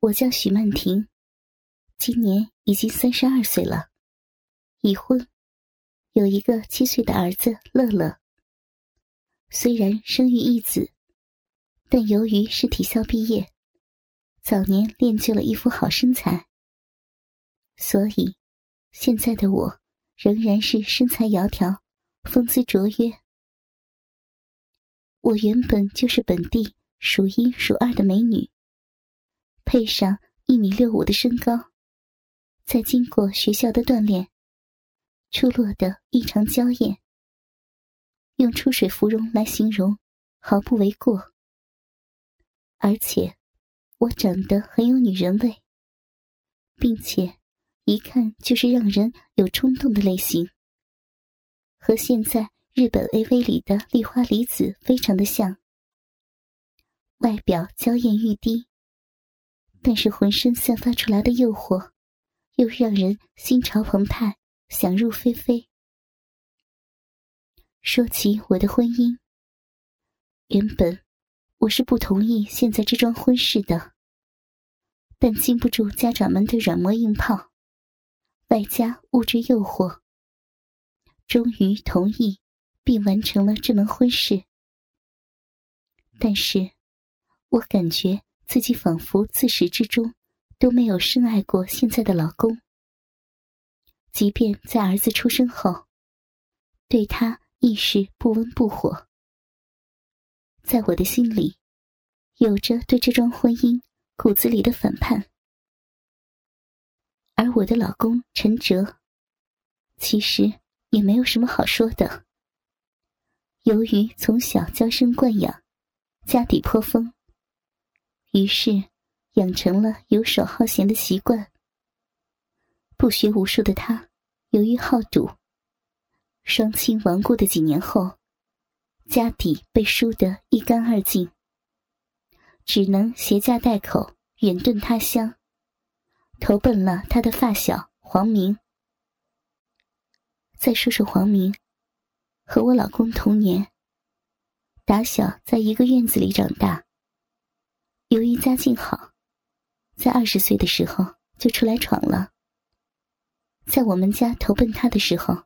我叫许曼婷，今年已经三十二岁了，已婚，有一个七岁的儿子乐乐。虽然生育一子，但由于是体校毕业，早年练就了一副好身材，所以现在的我仍然是身材窈窕，风姿卓约。我原本就是本地数一数二的美女，配上一米六五的身高，再经过学校的锻炼，出落得异常娇艳。用出水芙蓉来形容，毫不为过。而且，我长得很有女人味，并且一看就是让人有冲动的类型，和现在日本 AV 里的丽花梨子非常的像。外表娇艳欲滴，但是浑身散发出来的诱惑，又让人心潮澎湃，想入非非。说起我的婚姻，原本我是不同意现在这桩婚事的，但经不住家长们的软磨硬泡，外加物质诱惑，终于同意并完成了这门婚事。但是，我感觉自己仿佛自始至终都没有深爱过现在的老公，即便在儿子出生后，对他。亦是不温不火，在我的心里，有着对这桩婚姻骨子里的反叛。而我的老公陈哲，其实也没有什么好说的。由于从小娇生惯养，家底颇丰，于是养成了游手好闲的习惯。不学无术的他，由于好赌。双亲亡故的几年后，家底被输得一干二净，只能携家带口远遁他乡，投奔了他的发小黄明。再说说黄明，和我老公同年，打小在一个院子里长大。由于家境好，在二十岁的时候就出来闯了。在我们家投奔他的时候。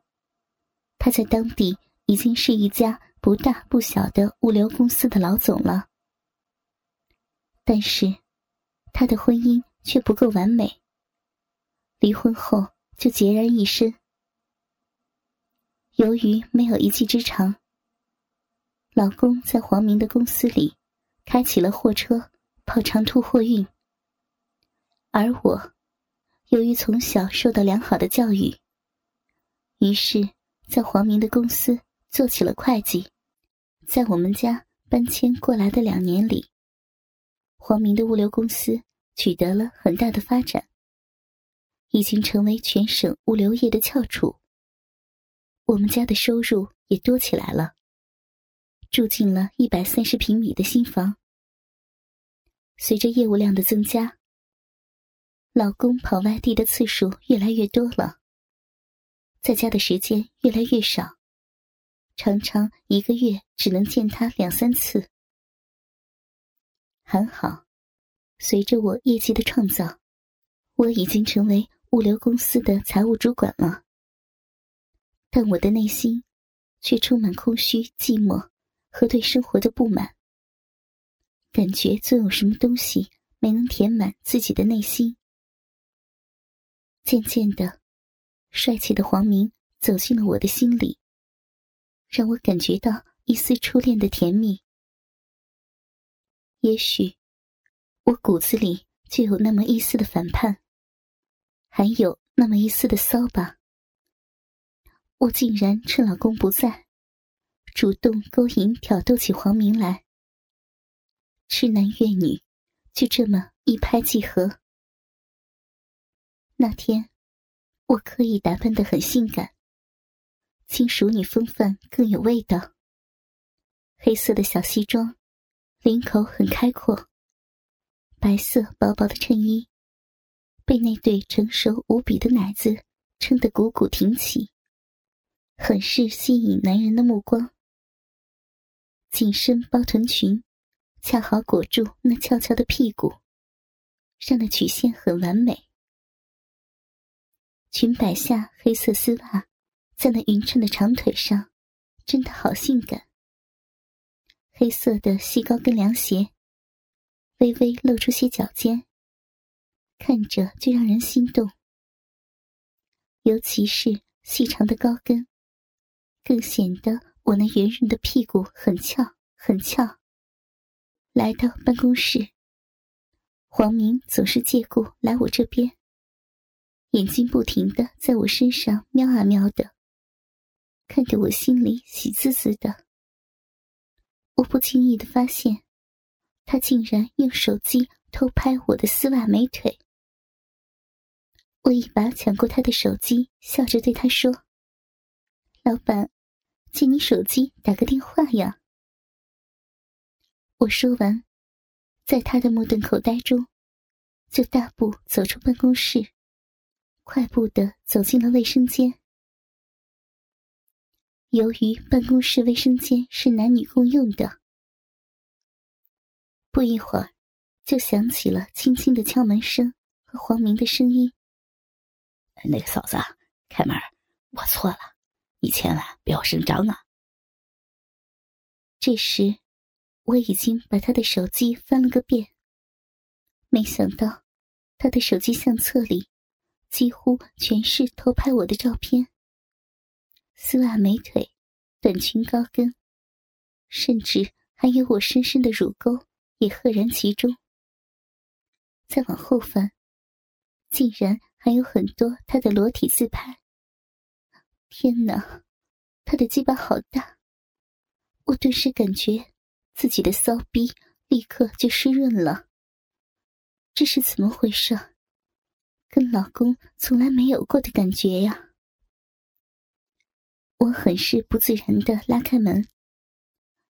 他在当地已经是一家不大不小的物流公司的老总了，但是他的婚姻却不够完美。离婚后就孑然一身。由于没有一技之长，老公在黄明的公司里开起了货车，跑长途货运。而我，由于从小受到良好的教育，于是。在黄明的公司做起了会计，在我们家搬迁过来的两年里，黄明的物流公司取得了很大的发展，已经成为全省物流业的翘楚。我们家的收入也多起来了，住进了一百三十平米的新房。随着业务量的增加，老公跑外地的次数越来越多了。在家的时间越来越少，常常一个月只能见他两三次。还好，随着我业绩的创造，我已经成为物流公司的财务主管了。但我的内心却充满空虚、寂寞和对生活的不满，感觉总有什么东西没能填满自己的内心。渐渐的。帅气的黄明走进了我的心里，让我感觉到一丝初恋的甜蜜。也许，我骨子里就有那么一丝的反叛，还有那么一丝的骚吧。我竟然趁老公不在，主动勾引挑逗起黄明来。痴男怨女，就这么一拍即合。那天。我刻意打扮的很性感，轻熟女风范更有味道。黑色的小西装，领口很开阔，白色薄薄的衬衣，被那对成熟无比的奶子撑得鼓鼓挺起，很是吸引男人的目光。紧身包臀裙，恰好裹住那翘翘的屁股，上的曲线很完美。裙摆下黑色丝袜，在那匀称的长腿上，真的好性感。黑色的细高跟凉鞋，微微露出些脚尖，看着就让人心动。尤其是细长的高跟，更显得我那圆润的屁股很翘很翘。来到办公室，黄明总是借故来我这边，眼睛不停的在我身上瞄啊瞄的，看得我心里喜滋滋的。我不经意的发现，他竟然用手机偷拍我的丝袜美腿。我一把抢过他的手机，笑着对他说：“老板，借你手机打个电话呀。”我说完，在他的目瞪口呆中，就大步走出办公室，快步的走进了卫生间。由于办公室卫生间是男女共用的，不一会儿，就响起了轻轻的敲门声和黄明的声音。那个嫂子，开门！我错了，你千万不要声张啊！这时，我已经把他的手机翻了个遍，没想到他的手机相册里几乎全是偷拍我的照片，丝袜美腿、短裙高跟，甚至还有我深深的乳沟也赫然其中。再往后翻，竟然……还有很多他的裸体自拍。天哪，他的鸡巴好大！我顿时感觉自己的骚逼立刻就湿润了。这是怎么回事？跟老公从来没有过的感觉呀！我很是不自然的拉开门，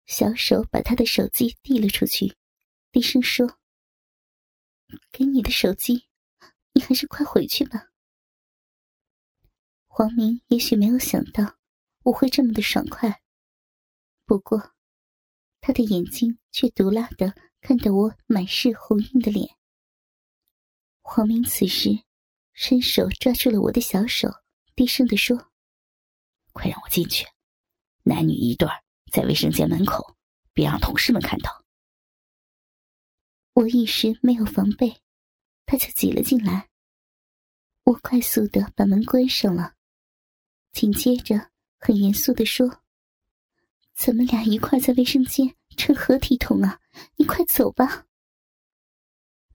小手把他的手机递了出去，低声说：“给你的手机。”你还是快回去吧。黄明也许没有想到我会这么的爽快，不过他的眼睛却毒辣的看得我满是红晕的脸。黄明此时伸手抓住了我的小手，低声的说：“快让我进去，男女一对在卫生间门口，别让同事们看到。”我一时没有防备。他就挤了进来，我快速的把门关上了，紧接着很严肃的说：“咱们俩一块在卫生间成何体统啊？你快走吧。”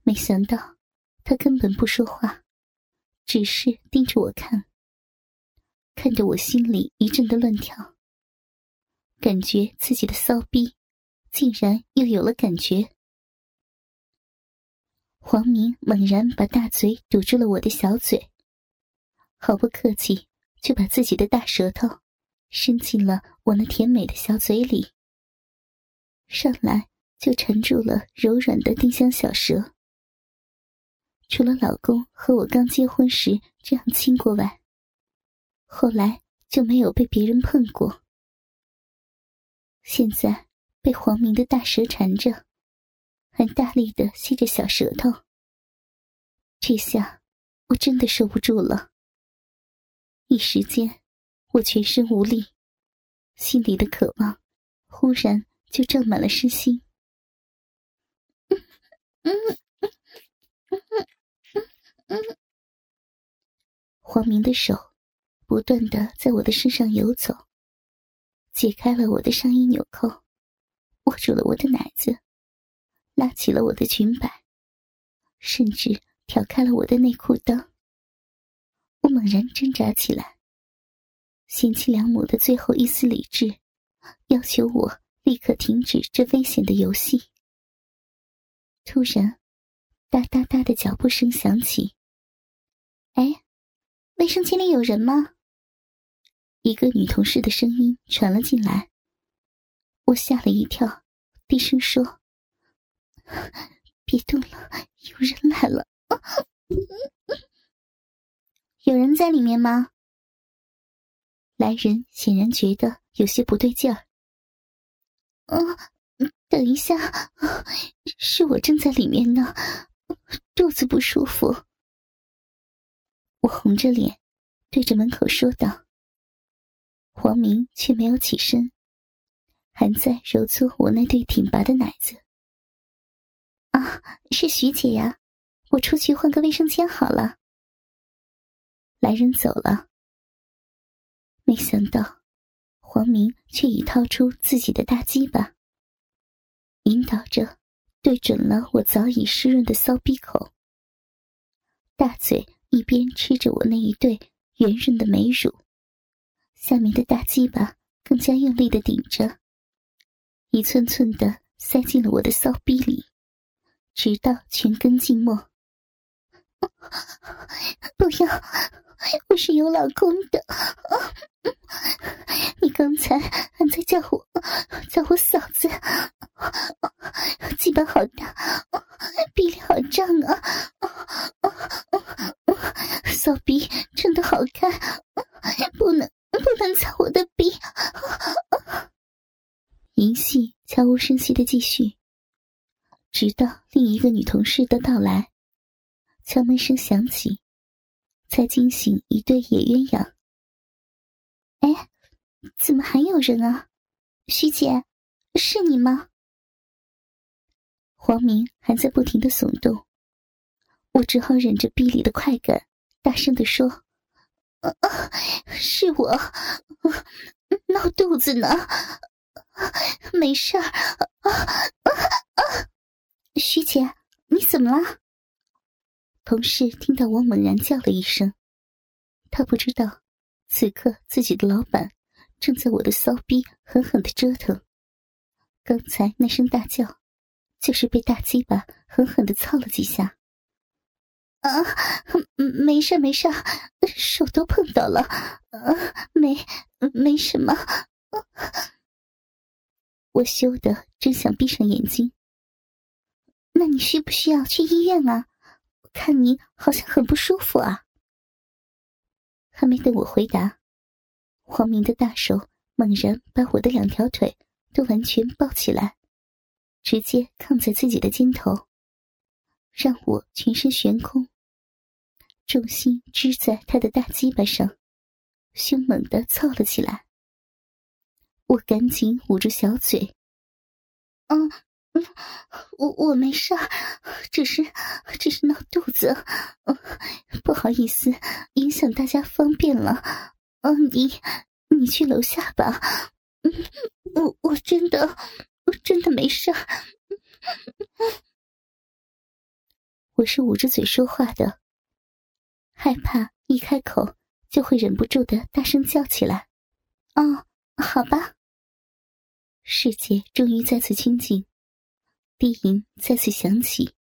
没想到他根本不说话，只是盯着我看，看得我心里一阵的乱跳，感觉自己的骚逼竟然又有了感觉。黄明猛然把大嘴堵住了我的小嘴，毫不客气就把自己的大舌头伸进了我那甜美的小嘴里，上来就缠住了柔软的丁香小舌。除了老公和我刚结婚时这样亲过外，后来就没有被别人碰过。现在被黄明的大舌缠着。还大力的吸着小舌头，这下我真的受不住了。一时间，我全身无力，心里的渴望忽然就胀满了身心。黄明的手不断的在我的身上游走，解开了我的上衣纽扣，握住了我的奶子。拉起了我的裙摆，甚至挑开了我的内裤裆。我猛然挣扎起来，贤妻良母的最后一丝理智，要求我立刻停止这危险的游戏。突然，哒哒哒的脚步声响起。哎，卫生间里有人吗？一个女同事的声音传了进来。我吓了一跳，低声说。别动了，有人来了！有人在里面吗？来人显然觉得有些不对劲儿。嗯，等一下，是我正在里面呢，肚子不舒服。我红着脸，对着门口说道。黄明却没有起身，还在揉搓我那对挺拔的奶子。啊，是徐姐呀，我出去换个卫生间好了。来人走了，没想到黄明却已掏出自己的大鸡巴，引导着对准了我早已湿润的骚逼口，大嘴。一边吃着我那一对圆润的美乳，下面的大鸡巴更加用力的顶着，一寸寸的塞进了我的骚逼里，直到全根尽没。不要，我是有老公的。你刚才还在叫我，叫我嫂子。鸡巴好大，逼里好胀啊！骚逼真的好看，不能不能操我的逼。银戏悄无声息的继续，直到另一个女同事的到来，敲门声响起，才惊醒一对野鸳鸯。哎，怎么还有人啊？徐姐，是你吗？黄明还在不停的耸动，我只好忍着逼里的快感，大声的说：“是我，闹肚子呢，没事儿。”徐姐，你怎么了？同事听到我猛然叫了一声，他不知道，此刻自己的老板正在我的骚逼狠狠的折腾，刚才那声大叫。就是被大鸡巴狠狠的操了几下，啊，没事没事，手都碰到了，啊没没什么。我羞得正想闭上眼睛，那你需不需要去医院啊？看你好像很不舒服啊。还没等我回答，黄明的大手猛然把我的两条腿都完全抱起来。直接抗在自己的肩头，让我全身悬空，重心支在他的大鸡巴上，凶猛的操了起来。我赶紧捂住小嘴，嗯嗯，嗯我我没事儿，只是只是闹肚子，不好意思，影响大家方便了。嗯，你你去楼下吧，嗯，我我真的我。真的没事，我是捂着嘴说话的，害怕一开口就会忍不住的大声叫起来。哦，好吧。世界终于再次清静，低吟再次响起。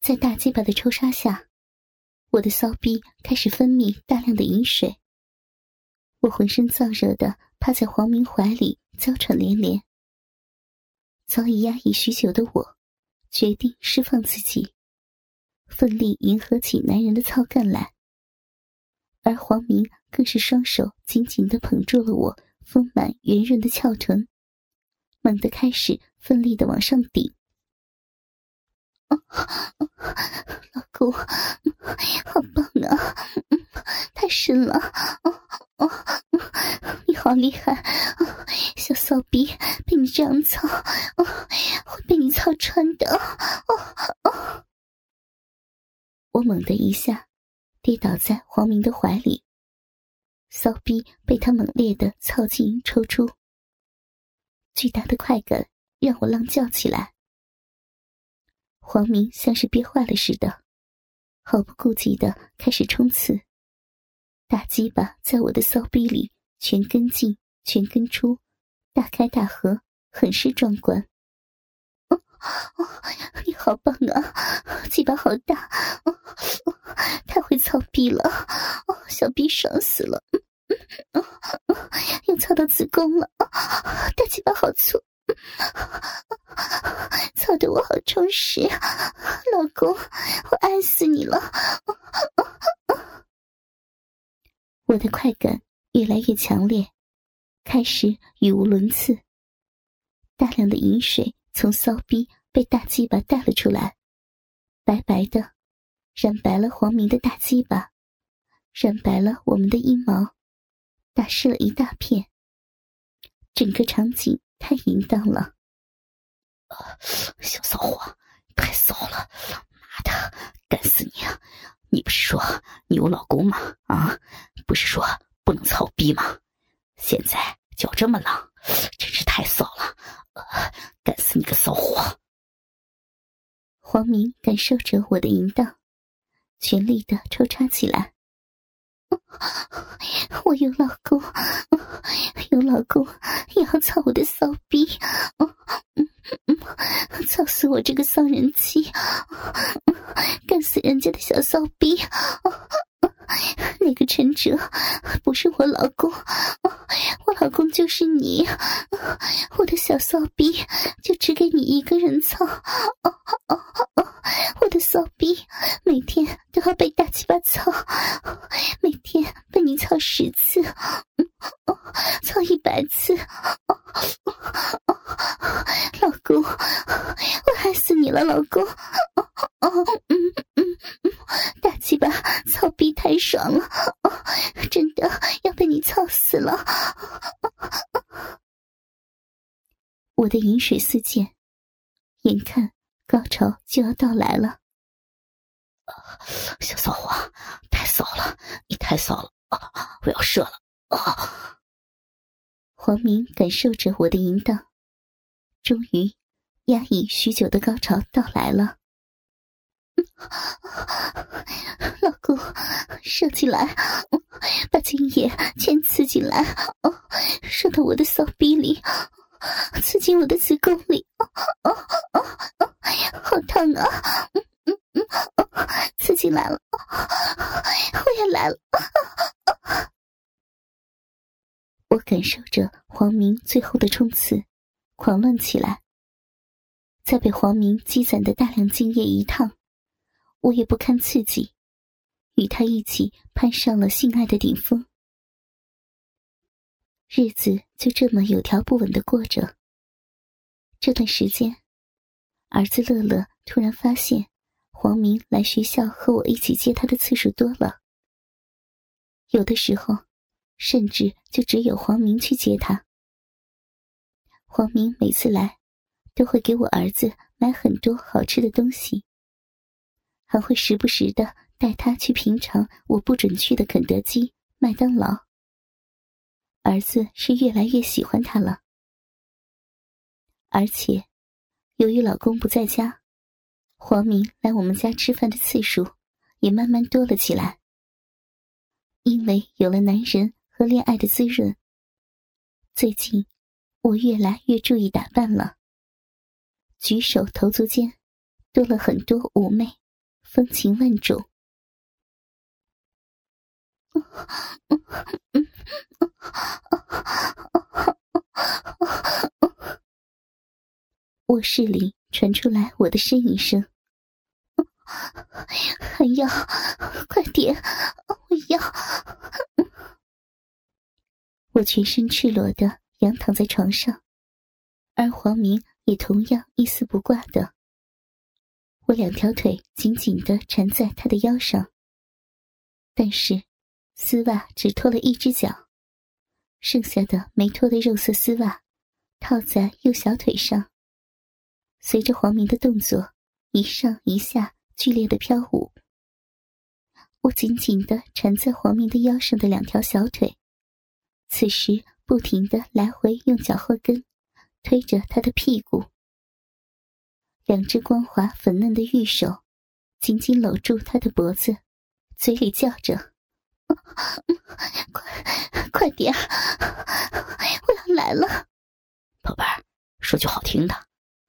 在大鸡巴的抽杀下。我的骚逼开始分泌大量的饮水，我浑身燥热的趴在黄明怀里，娇喘连连。早已压抑许久的我，决定释放自己，奋力迎合起男人的操干来。而黄明更是双手紧紧的捧住了我丰满圆润的翘臀，猛地开始奋力的往上顶。老公，好棒啊！太深了，哦哦你好厉害，小骚逼，被你这样操，会被你操穿的。哦哦我猛地一下黄明的怀里，骚逼被他猛烈的操进抽出，巨大的快感让我浪叫起来。黄明像是憋坏了似的，毫不顾忌的开始冲刺。大鸡巴在我的骚逼里全跟进，全根出，大开大合，很是壮观。哦哦，你好棒啊！鸡巴好大，逼了，哦，小逼爽死了，又操到子宫了，大鸡巴好粗。操的我好充实，老公，我爱死你了！我的快感越来越强烈，开始语无伦次。大量的饮水从骚逼被大鸡巴带了出来，白白的，染白了黄明的大鸡巴，染白了我们的阴毛，打湿了一大片。整个场景太淫荡了，小骚货，太骚了！妈的，干死你！啊！你不是说你有老公吗？啊，不是说不能操逼吗？现在脚这么冷，真是太骚了！干死你个骚货！黄明感受着我的淫荡，全力的抽插起来。我有老公，有老公也要操我的骚逼，操死我这个骚人妻，干死人家的小骚逼。那个陈哲不是我老公，我老公就是你，我的小骚逼就只给你一个人操。我的骚逼每天都要被大鸡巴操，每天被你操十次，操一百次，老公，我害死你了，老公，嗯嗯嗯，大鸡巴操逼太爽了，真的要被你操死了，我的饮水四溅，眼看。高潮就要到来了，小骚货，太骚了，你太骚了！我要射了啊！黄明感受着我的淫荡，终于压抑许久的高潮到来了。老公，射进来，把精液全刺进来，射到我的骚逼里。刺进我的子宫里，哦哦哦，好烫啊！嗯嗯嗯，刺进来了，我也来了。我感受着黄明最后的冲刺，狂乱起来。再被黄明积攒的大量精液一烫，我也不堪刺激，与他一起攀上了性爱的顶峰。日子就这么有条不紊的过着。这段时间，儿子乐乐突然发现黄明来学校和我一起接他的次数多了，有的时候甚至就只有黄明去接他。黄明每次来，都会给我儿子买很多好吃的东西，还会时不时的带他去品尝我不准去的肯德基、麦当劳。儿子是越来越喜欢他了，而且由于老公不在家，黄明来我们家吃饭的次数也慢慢多了起来。因为有了男人和恋爱的滋润，最近我越来越注意打扮了，举手投足间多了很多妩媚，风情万种。卧室里传出来我的呻吟声，还要快点，我要！我全身赤裸的仰躺在床上，而黄明也同样一丝不挂的。我两条腿紧紧的缠在他的腰上，但是。丝袜只脱了一只脚，剩下的没脱的肉色丝袜套在右小腿上。随着黄明的动作，一上一下剧烈的飘舞。我紧紧的缠在黄明的腰上的两条小腿，此时不停的来回用脚后跟推着他的屁股。两只光滑粉嫩的玉手紧紧搂住他的脖子，嘴里叫着。快，快点！我要来了，宝贝儿，说句好听的，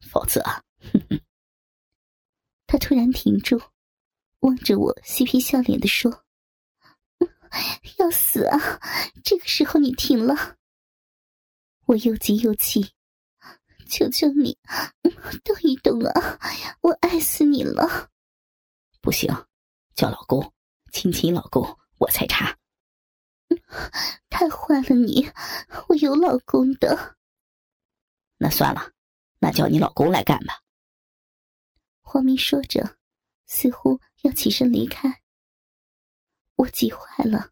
否则……哼哼。他突然停住，望着我，嬉皮笑脸的说：“ 要死啊！这个时候你停了。”我又急又气，求求你，动一动啊！我爱死你了。不行，叫老公，亲亲老公。我才查。太坏了你！我有老公的。那算了，那叫你老公来干吧。黄明说着，似乎要起身离开。我急坏了，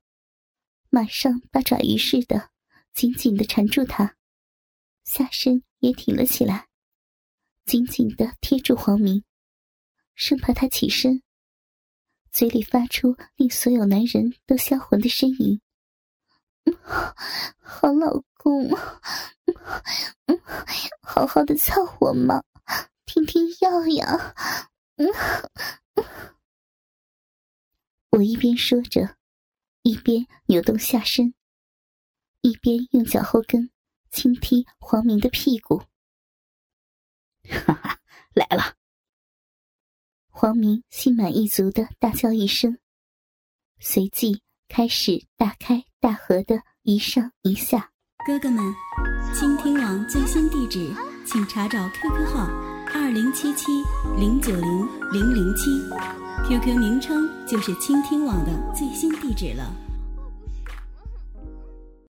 马上八爪鱼似的紧紧的缠住他，下身也挺了起来，紧紧的贴住黄明，生怕他起身，嘴里发出令所有男人都销魂的呻吟。好老公，好好的操我嘛，听听药呀。我一边说着，一边扭动下身，一边用脚后跟轻踢黄明的屁股。哈哈，来了！黄明心满意足的大叫一声，随即开始大开。大合的一上一下，哥哥们，倾听网最新地址，请查找 QQ 号二零七七零九零零零七，QQ 名称就是倾听网的最新地址了。